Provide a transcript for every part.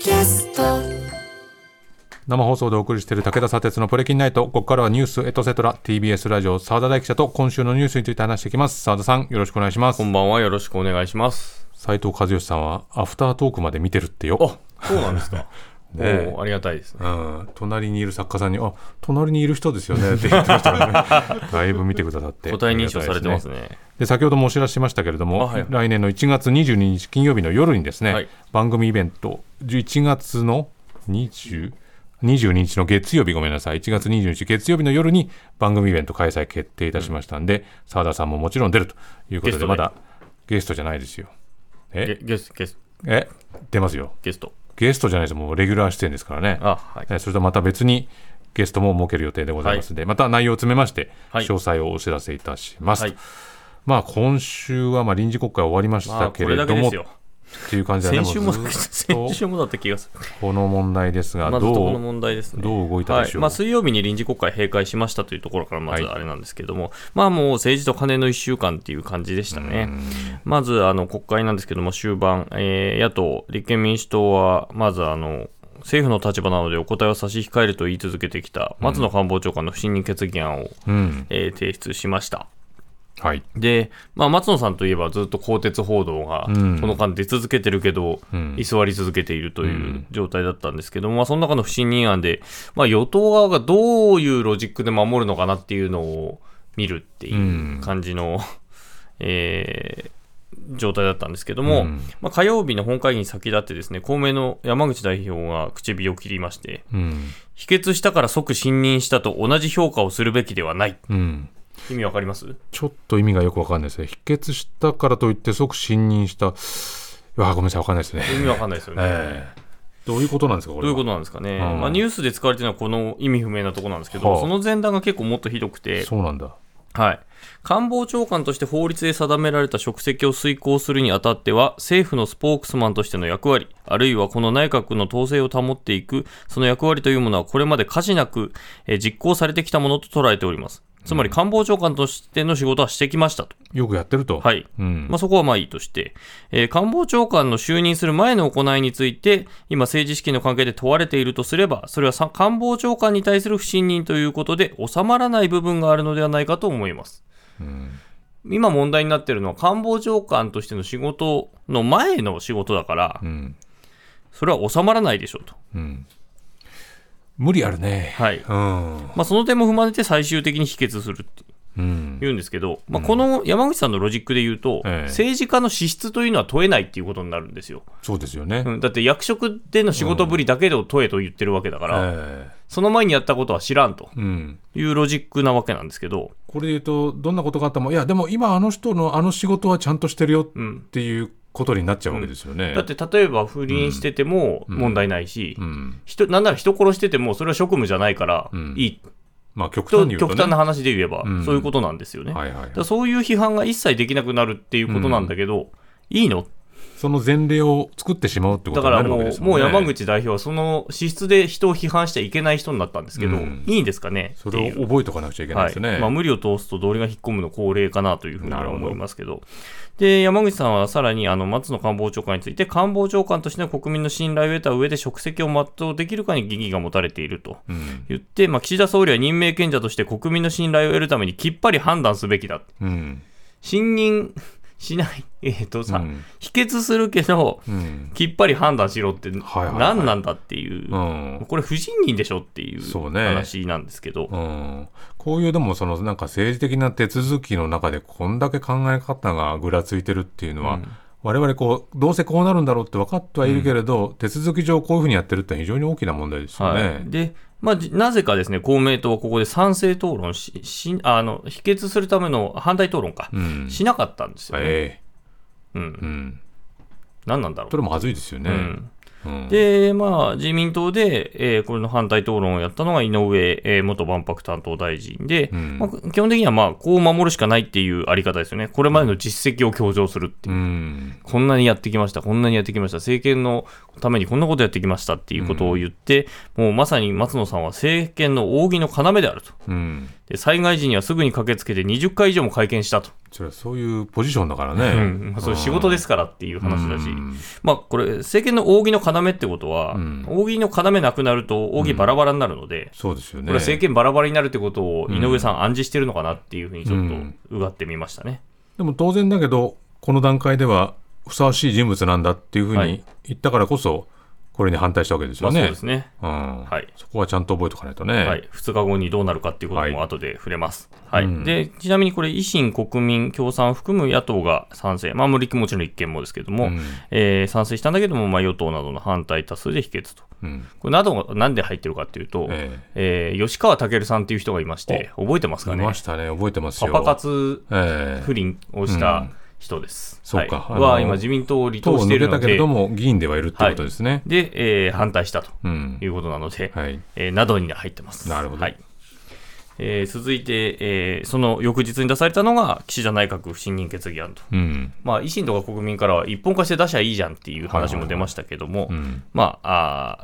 キャスト。生放送でお送りしている武田砂鉄のプレキンナイト。ここからはニュースエトセトラ TBS ラジオ澤田大記者と今週のニュースについて話していきます。澤田さんよろしくお願いします。こんばんは、よろしくお願いします。斉藤和義さんはアフタートークまで見てるってよ。あ、そうなんですか。ね。えおーありがたいですね。うん、隣にいる作家さんに「あ隣にいる人ですよね」って言ってましたからね。だいぶ見てくださって。答え認証されてますね。ね。で先ほどもお知らせしましたけれども、あはい。来年の1月22日金曜日の夜にですね、はい。番組イベント1月の20 22日の月曜日ごめんなさい。1月22日月曜日の夜に番組イベント開催決定いたしましたんで澤、田さんももちろん出るということでまだゲストじゃないですよ。え？ゲゲスゲスえ？出ますよ。ゲスト。ゲストじゃないですもうレギュラー出演ですからねあ、はい。えーそれとまた別にゲストも設ける予定でございますので、また内容を詰めまして、はい詳細をお知らせいたします。はいまあ今週はまあ臨時国会終わりましまあ、こたけれども、れだけですよ。っていう感じでね、先週も、先週もだった気がする。とこの問題ですが、まずとこのどう問題ですね。どう動いたはい。でしょう？まあ、水曜日に臨時国会閉会しましたというところから、まずはいあれなんですけども、まあもう政治と金の1週間っていう感じでしたね。まず、あの、国会なんですけども、終盤、えー野党、立憲民主党は、まず、あの、政府の立場なのでお答えを差し控えると言い続けてきた松野官房長官の不信任決議案を、うん、えー提出しました。はい、で、まあ、松野さんといえばずっと更迭報道がうん。この間出続けてるけど、ん。居座り続けているという状態だったんですけども、まあ、その中の不信任案で、まあ、与党側がどういうロジックで守るのかなっていうのを見るっていう感じの、えー状態だったんですけども、うん。まあ、火曜日の本会議に先立ってですね、公明の山口代表が口火を切りまして、うん、否決したから即信任したと同じ評価をするべきではない。うん。意味わかります？ちょっと意味がよくわかんないですね。否決したからといって即信任した。いやごめんなさい、わかんないですね。意味わかんないですよね。ええどういうことなんですか、これは。どういうことなんですかね、うんまあ、ニュースで使われているのはこの意味不明なところなんですけど、はあその前段が結構もっとひどくて、そうなんだ。はい、官房長官として法律で定められた職責を遂行するにあたっては、政府のスポークスマンとしての役割、あるいはこの内閣の統制を保っていく、その役割というものはこれまで可視なく、えー実行されてきたものと捉えております。つまり官房長官としての仕事はしてきましたと。よくやってると。はい。うん。まあ、そこはまあいいとして、えー官房長官の就任する前の行いについて、今、政治資金の関係で問われているとすれば、それはさ官房長官に対する不信任ということで、収まらない部分があるのではないかと思います。今問題になっているのは、官房長官としての仕事の前の仕事だからう、ん。それは収まらないでしょうと。うん。無理あるね。はい。うん。まあ、その点も踏まえて最終的に否決するってうん。言うんですけど、まあ、この山口さんのロジックで言うと、ええ政治家の資質というのは問えないっていうことになるんですよ。そうですよね。うんだって役職での仕事ぶりだけで問えと言ってるわけだから、えその前にやったことは知らんとえうん。いうロジックなわけなんですけど、これで言うと、どんなことがあっても、いや、でも今あの人のあの仕事はちゃんとしてるよっうん、ていうことになっちゃうわけですよね。だって例えば不倫してても問題ないし、うん。人なんなら人殺しててもそれは職務じゃないからうんいい、まあ、極と端に。極端な話で言えばうんそういうことなんですよね。はいはいそういう批判が一切できなくなるっていうことなんだけど、いいのその前例を作ってしまうってことになるわだからもうけですね。もう山口代表はその資質で人を批判しちゃいけない人になったんですけど、うんいいんですかね？それを覚えておかなくちゃいけないですね。はいまあ、無理を通すと道理が引っ込むの恒例かなというふうに思いますけど、で山口さんはさらにあの松野官房長官について、官房長官としての国民の信頼を得た上で職責を全うできるかに疑義が持たれているとうん。言って、まあ、岸田総理は任命権者として国民の信頼を得るためにきっぱり判断すべきだ、うん。信任しない、えっ、とさ、うん否決するけど、うん。きっぱり判断しろって、はいはいはい何なんだっていう、うん。これ、不信任でしょっていうそうね話なんですけど。うん、こういうでもそのなんか政治的な手続きの中でこんだけ考え方がぐらついてるっていうのは、うん我々こうどうせこうなるんだろうって分かってはいるけれど、手続き上こういうふうにやってるって非常に大きな問題ですよね。はい、で、まあ、じなぜかですね、公明党はここで賛成討論し、しあの否決するための反対討論か、うん。しなかったんですよね。えうん。えうん、何なんだろう。それもまずいですよね。うんうんで、まあ、自民党で、えーこれの反対討論をやったのが井上、えー元万博担当大臣で、うんまあ、基本的には、まあ、こう守るしかないっていうあり方ですよね。これまでの実績を強調するっていう。うんこんなにやってきました、こんなにやってきました、政権のためにこんなことやってきましたっていうことを言って、もうまさに松野さんは政権の扇の要であると。うんで災害時にはすぐに駆けつけて20回以上も会見したと。それはそういうポジションだからうね。んまあ、そういう仕事ですからっていう話だし、うんまあ、これ、政権の扇の要ってことは、うん扇の要なくなると、扇バラバラになるので、そうですよね。これは政権バラバラになるってことを井上さん暗示してるのかなっていうふうにちょっうんとうがってみましたね。でも当然だけど、この段階ではふさわしい人物なんだっていうふうにはい言ったからこそ、これに反対したわけですよね。まあそうですね。うんはいそこはちゃんと覚えておかないとね。はい、2日後にどうなるかっていうことも後で触れます。はいうんでちなみにこれ、維新、国民、共産を含む野党が賛成、まあ、もちろん立憲もですけども、うんえー賛成したんだけども、まあ、与党などの反対多数で否決と。うんこれなどがなんで入ってるかっていうと、ええー吉川健さんっていう人がいまして、覚えてますえいかね？ましたね。覚えてますよ。パパ活ええ不倫をした人です。そうかはい、は今、自民党を離党しているの抜けたけれどで、も、議員ではいるってことですね。で、えー反対したとうんい。うことなので、はい。えーなどに入ってます。なるほどはいえー続いて、えーその翌日に出されたのが岸田内閣不信任決議案と。うん。まあ、維新とか国民からは一本化して出しゃいいじゃんっていう話も出ましたけども、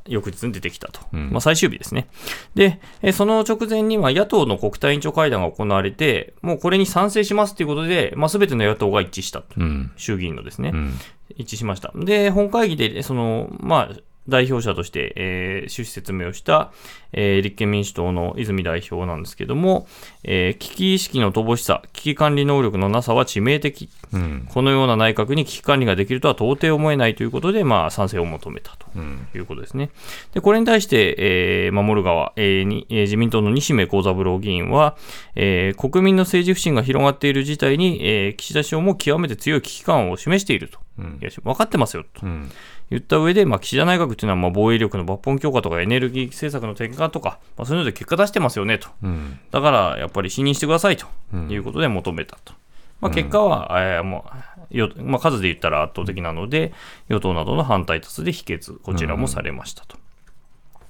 翌日に出てきたと、うんまあ、最終日ですね。で、えーその直前には野党の国対委員長会談が行われて、もうこれに賛成しますということで、まあ、全ての野党が一致したと、うん。衆議院のですね、うん。一致しました。で、本会議で、その、まあ、代表者として、えー趣旨説明をした、えー立憲民主党の泉代表なんですけども、えー危機意識の乏しさ、危機管理能力のなさは致命的。うん。このような内閣に危機管理ができるとは到底思えないということで、まあ、賛成を求めたと。いうことですね。で、これに対して、えー守る側、えーにえー自民党の西銘幸三郎議員は、えー国民の政治不信が広がっている事態に、えー岸田首相も極めて強い危機感を示していると。うんいや分かってますよとうん。言った上で、まあ、岸田内閣というのはまあ防衛力の抜本強化とかエネルギー政策の転換とか、まあ、そういうので結果出してますよねと。うん。だからやっぱり信任してくださいとうんいうことで求めたと。まあ、結果は、えーもうよまあ、数で言ったら圧倒的なので、与党などの反対多数で否決、こちらもされましたと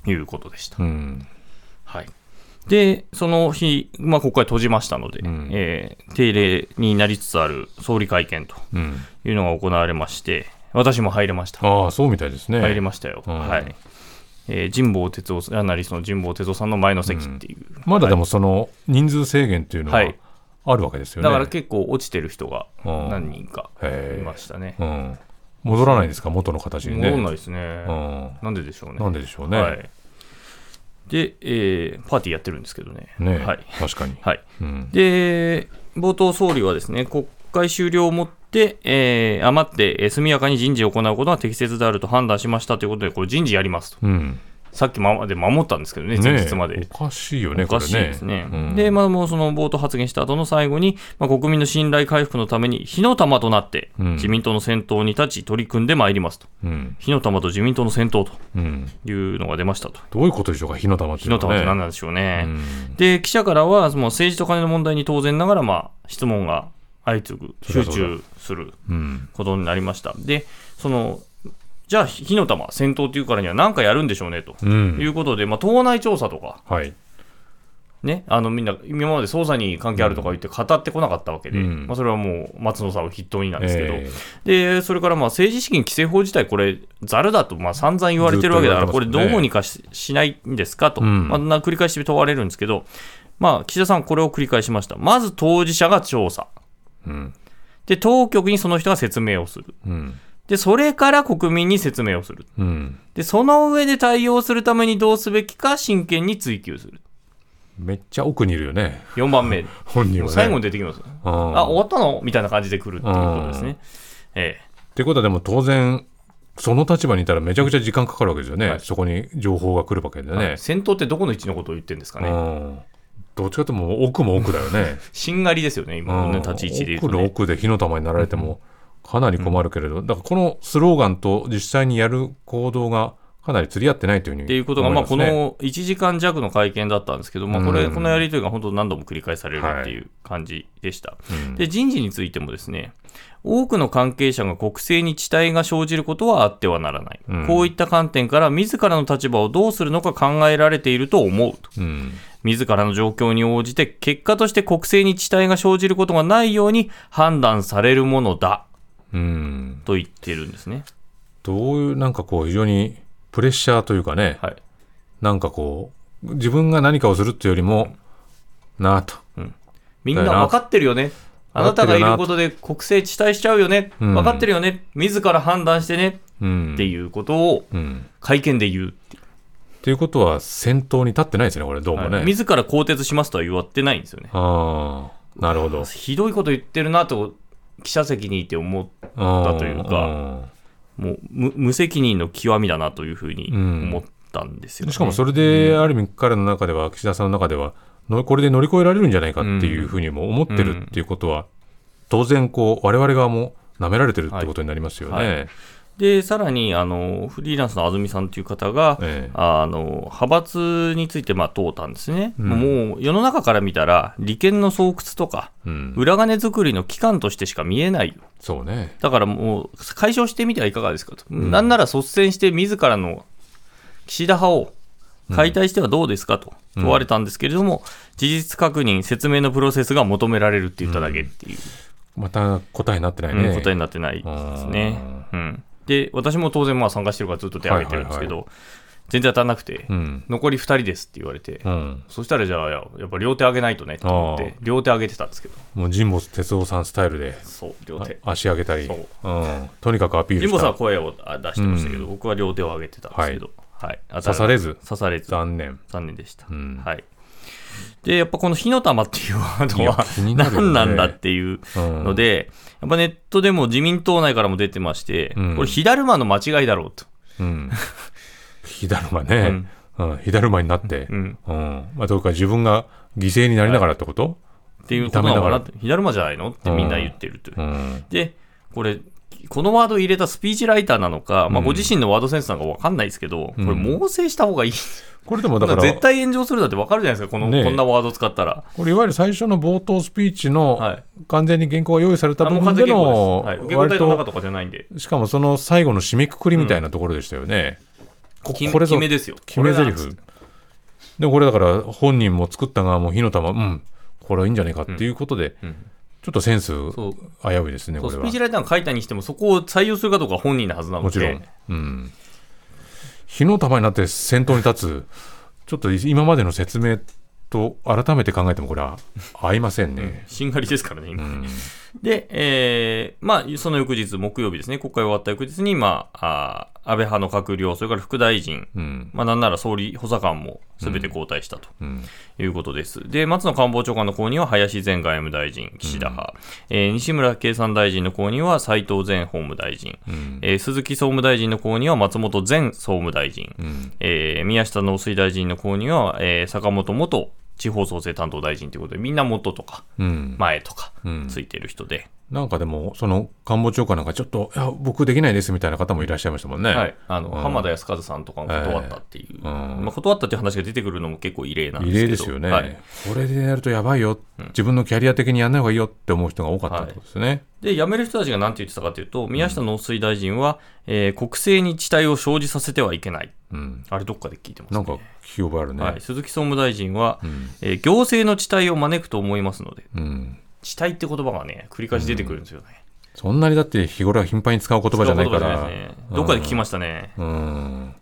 いうことでした。うん。はい、で、その日、まあ、国会閉じましたので、うんえー定例になりつつある総理会見とうん。いうのが行われまして、私も入れました。ああ、そうみたいですね。入りましたよ。うんはい。えー神保哲夫、ジャーナリストの神保哲夫さんの前の席っていう。まだでもその人数制限っていうのははいあるわけですよね。だから結構落ちてる人がうん何人かいましたね。うん。戻らないですか、元の形にね。戻んないですね。うん。なんででしょうね。なんででしょうね。はい。で、えーパーティーやってるんですけどね。ね、はい。確かに。はい。うん。で、冒頭総理はですね、国会終了をもって、えー余って、えー速やかに人事を行うことが適切であると判断しましたということで、これ人事やりますと。うん。さっきまで守ったんですけどね、前日まで。ねおかしいよね、おかしいですね。ね。うんで、まあ、もうその冒頭発言した後の最後に、まあ、国民の信頼回復のために火の玉となって、うん自民党の先頭に立ち取り組んでまいりますと。うん。火の玉と自民党の先頭とうん。いうのが出ましたと。どういうことでしょうか、火の玉ってい火うの玉って何なんでしょうね。うんで、記者からは、その政治と金の問題に当然ながら、まあ、質問が相次ぐ、集中するうん。ことになりました。で、その、じゃあ、火の玉、先頭というからには何かやるんでしょうね、と。う。いうんことで、まあ、党内調査とか、はい。ね、あのみんな今まで捜査に関係あるとか言って語ってこなかったわけで、うん。まあ、それはもう松野さんを筆頭になんですけど、えでそれからまあ政治資金規正法自体、これ、ざるだとまあ散々言われてるわけだから、これ、どうにかししないんですかと、うん。まあ、な繰り返し問われるんですけど、まあ、岸田さん、これを繰り返しました、まず当事者が調査、ーうん。で当局にその人が説明をする、うん。でそれから国民に説明をする、うん。でその上で対応するためにどうすべきか真剣に追及する、めっちゃ奥にいるよね、4番目。本人はね。最後に出てきます。うんあ、終わったの？みたいな感じで来るっていうことですね。えってことはでも当然、その立場にいたらめちゃくちゃ時間かかるわけですよね。はいそこに情報が来るわけでえね。戦闘ってどこの位置のことを言ってるんですかね。うん。どっちかというと奥も奥だよね。しんがりですよね、今の、ね、立ち位置で言うと、奥のね。奥で火の玉になられてもかなり困るけれど、だからこのスローガンと実際にやる行動がかなり釣り合ってないというふうにっていうことが、まあ、この1時間弱の会見だったんですけど、まあ、これ、うんこのやりとりが本当何度も繰り返されるっていう感じでした。うんで、人事についてもですね、多くの関係者が国政に遅滞が生じることはあってはならない。うんこういった観点から、自らの立場をどうするのか考えられていると思うと。うん自らの状況に応じて結果として国政に遅滞が生じることがないように判断されるものだ。うん。と言ってるんですね。どういうなんかこう非常にプレッシャーというかね、はい。なんかこう自分が何かをするっていうよりもなあと。みんな分かってるよね。あなたがいることで国政地帯しちゃうよね、うん。分かってるよね、自ら判断してね。うん。っていうことをうん。会見で言ううっていうことは、先頭に立ってないですね、これ、どうもね。はい自ら更迭しますとは言わってないんですよね。ああ、なるほど。ひどいこと言ってるなと、記者席にいて思う、だというかもう無無責任の極みだなというふうに思ったんですよね。しかもそれで、ある意味、彼の中では、岸田さんの中では、のこれで乗り越えられるんじゃないかっていうふうにも思ってるっていうことは、当然、こう、我々側も舐められてるってことになりますよね。はいはで、さらに、あの、フリーランスの安住さんという方が、ええあの、派閥について、まあ、問うたんですね。うんもう、世の中から見たら、利権の巣窟とか、うん、裏金作りの機関としてしか見えないよ。そうね。だからもう、解消してみてはいかがですかと。なんなら率先して自らの岸田派を解体してはどうですかと問われたんですけれども、事実確認、説明のプロセスが求められるって言っただけっていう、また答えになってないうんね。答えになってないですね。うん、で、私も当然まあ参加してるからずっと手挙げてるんですけど、は全然当たらなくて、うん。残り2人ですって言われて、うん。そしたらじゃあ、ややっぱ両手上げないとねと思って、両手上げてたんですけど、もう神保哲夫さんスタイルで、そう、両手。あ足上げたり、そううん、とにかくアピールした神保さんは声をあ出してましたけど、僕は両手を上げてたんですけど、はい。刺されず刺されず。残念。残念でした。うんはい。で、やっぱこの火の玉っていうワードは何なんだっていううんので、やっぱネットでも自民党内からも出てまして、うんこれ、火だるまの間違いだろうと。うん。火だるまね。うん。火だるまになってう。ん。うん。まあ、どうか自分が犠牲になりながらってこと、っていうことなのかな。火だるまじゃないの？ってみんな言ってるという。うん。で、これ、このワードを入れたスピーチライターなのか、まあ、うんご自身のワードセンスなのか分かんないですけど、これ、猛省した方がいい。これでもだから、絶対炎上するだって分かるじゃないですか、この、ねえこんなワード使ったら。これいわゆる最初の冒頭スピーチのはい完全に原稿が用意された部分での。受け割答えの中ととかじゃないんで。しかもその最後の締めくくりみたいなところでしたよね。こ決めこれぞ決めですよ。決め台詞でこれだから本人も作った側も火の玉うんこれはいいんじゃないかっていうことで、うんちょっとセンス危ういですねこれスピーチライターが書いたにしても、そこを採用するかどうかは本人のはずなので、もちろん、うん、火の玉になって先頭に立つ。ちょっと今までの説明と改めて考えてもこれは合いませんね、しんがりですからね、今。うん。で、えーまあ、その翌日、木曜日ですね、国会終わった翌日に、まあ、あー安倍派の閣僚、それから副大臣、うん。まあ、なんなら総理補佐官もすべて交代したとうん。いうことです。で、松野官房長官の後任は林前外務大臣、岸田派、えー西村経産大臣の後任は斉藤前法務大臣、うん。えー鈴木総務大臣の後任は松本前総務大臣、うん。えー宮下農水大臣の後任は、えー坂本元地方創生担当大臣ということで、みんな元とかうん。前とかうん。ついてる人で、なんかでもその官房長官なんかちょっといや僕できないですみたいな方もいらっしゃいましたもんね、はい、あのうん。浜田康和さんとかも断ったっていう、ええうん。まあ、断ったっていう話が出てくるのも結構異例なんですけど。異例ですよね、はい、これでやるとやばいよ、自分のキャリア的にやんない方がいいよって思う人が多かったってことですね、で辞める人たちが何て言ってたかというと、宮下農水大臣は、えー国政に地帯を生じさせてはいけない、うん。あれ、どっかで聞いてます、ね、なんか聞き覚えあるね、はい、鈴木総務大臣は、うん。えー行政の地帯を招くと思いますので、うん、地帯って言葉がね、繰り返し出てくるんですよね。そんなにだって日頃は頻繁に使う言葉じゃないからねどっかで聞きましたね。うん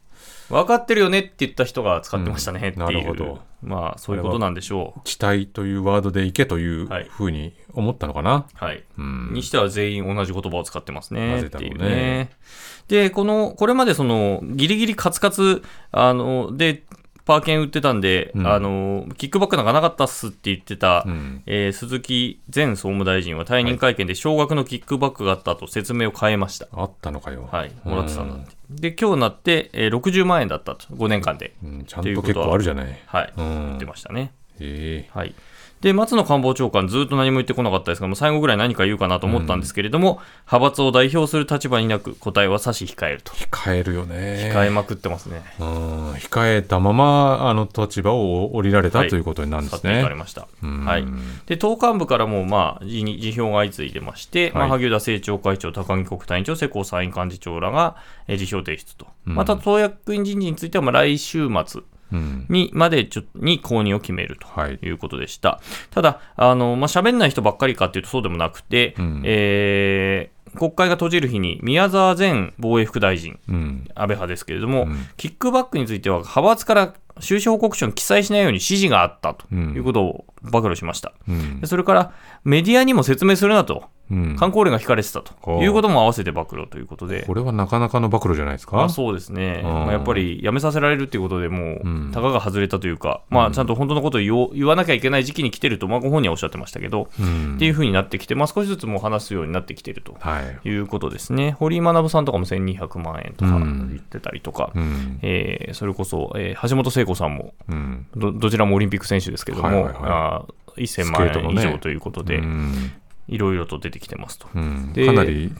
分かってるよねって言った人が使ってましたねっていう、うんなるほどまあ、そういうことなんでしょう。地帯というワードで行けというはいふうに思ったのかな、はい。うんにしては全員同じ言葉を使ってますね。なぜだろうねっていうね。で、この、これまでその、ギリギリカツカツ、あの、で、パー券売ってたんで、うんあの、キックバックなんかなかったっすって言ってた、うんえー鈴木前総務大臣は退任会見で少額のキックバックがあったと説明を変えました。あったのかよ、はい、もらってたんだって。で、今日なって、えー60万円だったと、5年間で。うんちゃんと結構あるじゃないはい、うん言ってましたね。ええはい。で、松野官房長官、ずっと何も言ってこなかったですが、もう最後ぐらい何か言うかなと思ったんですけれども、派閥を代表する立場になく、答えは差し控えると。控えるよね控えまくってますね。うん控えたままあの立場を降りられた、はいということになるんですね。かれました。うんはい。で、党幹部からも、まあ、辞に辞表が相次いでまして、まあ、はい萩生田政調会長、高木国対委員長、世耕参院幹事長らが、えー辞表提出と。うんまた、党役員人事については、まあ、来週末うんにまでちょに公認を決めると。はいいうことでした。ただ、あの、まあ、喋んない人ばっかりかっていうとそうでもなくて、うんえー国会が閉じる日に宮沢前防衛副大臣、うん安倍派ですけれども、うんキックバックについては派閥から収支報告書に記載しないように指示があったとうん。いうことを暴露しました。うん。でそれからメディアにも説明するなと、うん。観光令が引かれてたと。いうことも合わせて暴露ということで。これはなかなかの暴露じゃないですか？まあ、そうですね、うん。まあ、やっぱり辞めさせられるっていうことでもう、うん。たかが外れたというか、まあ、ちゃんと本当のことを言わなきゃいけない時期に来てると、まあ、ご本人はおっしゃってましたけど、うん。っていうふうになってきて、まあ、少しずつもう話すようになってきてるとはい。いうことですね。堀井学さんとかも1200万円とかうん。言ってたりとか、うん。えーそれこそ、えー橋本聖子さんもうん。ど、どちらもオリンピック選手ですけども、はいはいはい。あー1000スケ万円以上ということで、うん。いろいろと出てきてますと。うん。でかなり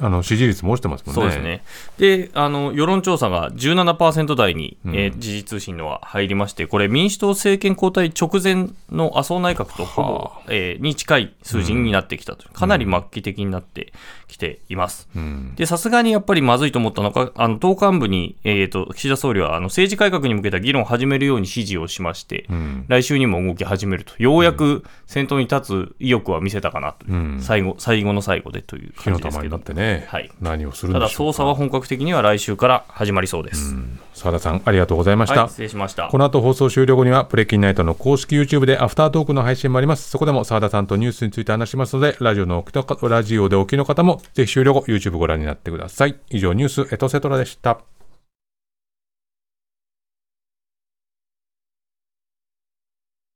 あの支持率も落ちてますもんね。そうですね。で、あの、世論調査が17%台に、うんえー時事通信のは入りまして、これ民主党政権交代直前の麻生内閣とほぼは、えーに近い数字になってきたと。かなり末期的になってきています。うんで、さすがにやっぱりまずいと思ったのか、あの、党幹部に、えっ、と、岸田総理は、あの、政治改革に向けた議論を始めるように指示をしまして、うん来週にも動き始めると。ようやく先頭に立つ意欲は見せたかなと最後、最後の最後でという火感じですけどの玉になっ。てね、はい何をするんただでしょうか。捜査は本格的には来週から始まりそうです。澤田さんありがとうございました。はい、失礼しましたこ。の後放送終了後にはプレキンナイトの公式 YouTube でアフタートークの配信もあります。そこでも澤田さんとニュースについて話しますので、ラジオのラジオでお聞きの方もぜひ終了後 YouTube ご覧になってください。以上ニュースエトセトラでした。